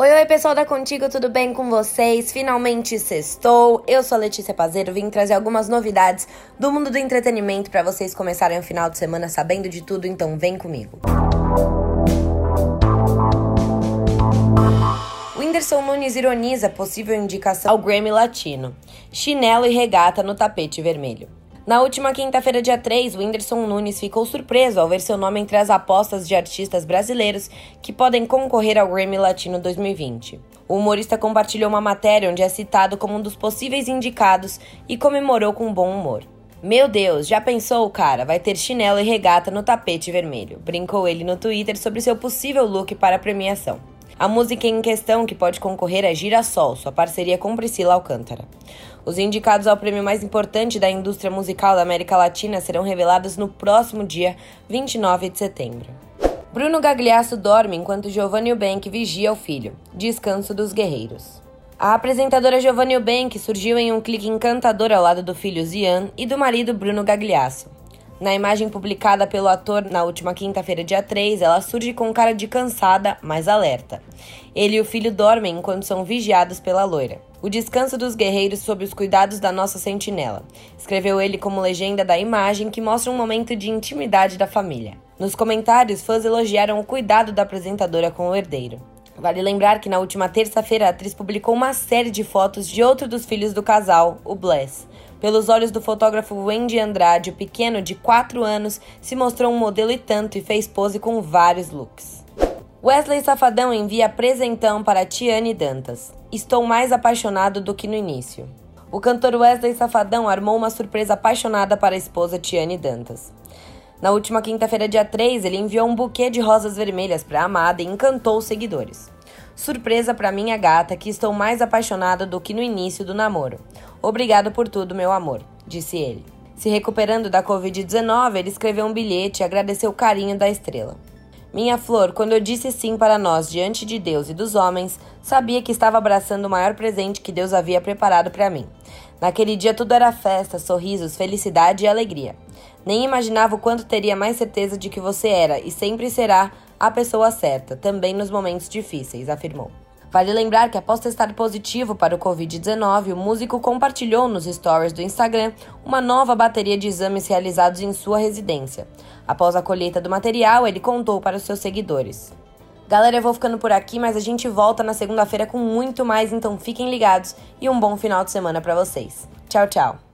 Oi, oi, pessoal da Contigo, tudo bem com vocês? Finalmente sextou. Eu sou a Letícia Pazeiro, vim trazer algumas novidades do mundo do entretenimento para vocês começarem o final de semana sabendo de tudo, então vem comigo. Whindersson Nunes ironiza possível indicação ao Grammy Latino. Chinelo e regata no tapete vermelho. Na última quinta-feira, dia 3, o Whindersson Nunes ficou surpreso ao ver seu nome entre as apostas de artistas brasileiros que podem concorrer ao Grammy Latino 2020. O humorista compartilhou uma matéria onde é citado como um dos possíveis indicados e comemorou com bom humor. Meu Deus, já pensou, cara? Vai ter chinelo e regata no tapete vermelho. Brincou ele no Twitter sobre seu possível look para a premiação. A música em questão que pode concorrer é Girassol, sua parceria com Priscila Alcântara. Os indicados ao prêmio mais importante da indústria musical da América Latina serão revelados no próximo dia 29 de setembro. Bruno Gagliasso dorme enquanto Giovanni Eubank vigia o filho. Descanso dos guerreiros. A apresentadora Giovanni Eubank surgiu em um clique encantador ao lado do filho Zian e do marido Bruno Gagliasso. Na imagem publicada pelo ator na última quinta-feira, dia 3, ela surge com cara de cansada, mas alerta. Ele e o filho dormem enquanto são vigiados pela loira. O descanso dos guerreiros sob os cuidados da nossa sentinela, escreveu ele como legenda da imagem que mostra um momento de intimidade da família. Nos comentários, fãs elogiaram o cuidado da apresentadora com o herdeiro. Vale lembrar que na última terça-feira a atriz publicou uma série de fotos de outro dos filhos do casal, o Bless. Pelos olhos do fotógrafo Wendy Andrade, o pequeno de 4 anos se mostrou um modelo e tanto e fez pose com vários looks. Wesley Safadão envia presentão para Tiane Dantas. Estou mais apaixonado do que no início. O cantor Wesley Safadão armou uma surpresa apaixonada para a esposa Tiane Dantas. Na última quinta-feira, dia 3, ele enviou um buquê de rosas vermelhas para a amada e encantou os seguidores. Surpresa para minha gata que estou mais apaixonado do que no início do namoro. Obrigado por tudo, meu amor, disse ele. Se recuperando da Covid-19, ele escreveu um bilhete e agradeceu o carinho da estrela. Minha flor, quando eu disse sim para nós diante de Deus e dos homens, sabia que estava abraçando o maior presente que Deus havia preparado para mim. Naquele dia tudo era festa, sorrisos, felicidade e alegria. Nem imaginava o quanto teria mais certeza de que você era e sempre será a pessoa certa, também nos momentos difíceis, afirmou. Vale lembrar que após testar positivo para o Covid-19, o músico compartilhou nos stories do Instagram uma nova bateria de exames realizados em sua residência. Após a colheita do material, ele contou para os seus seguidores. Galera, eu vou ficando por aqui, mas a gente volta na segunda-feira com muito mais, então fiquem ligados e um bom final de semana para vocês. Tchau, tchau.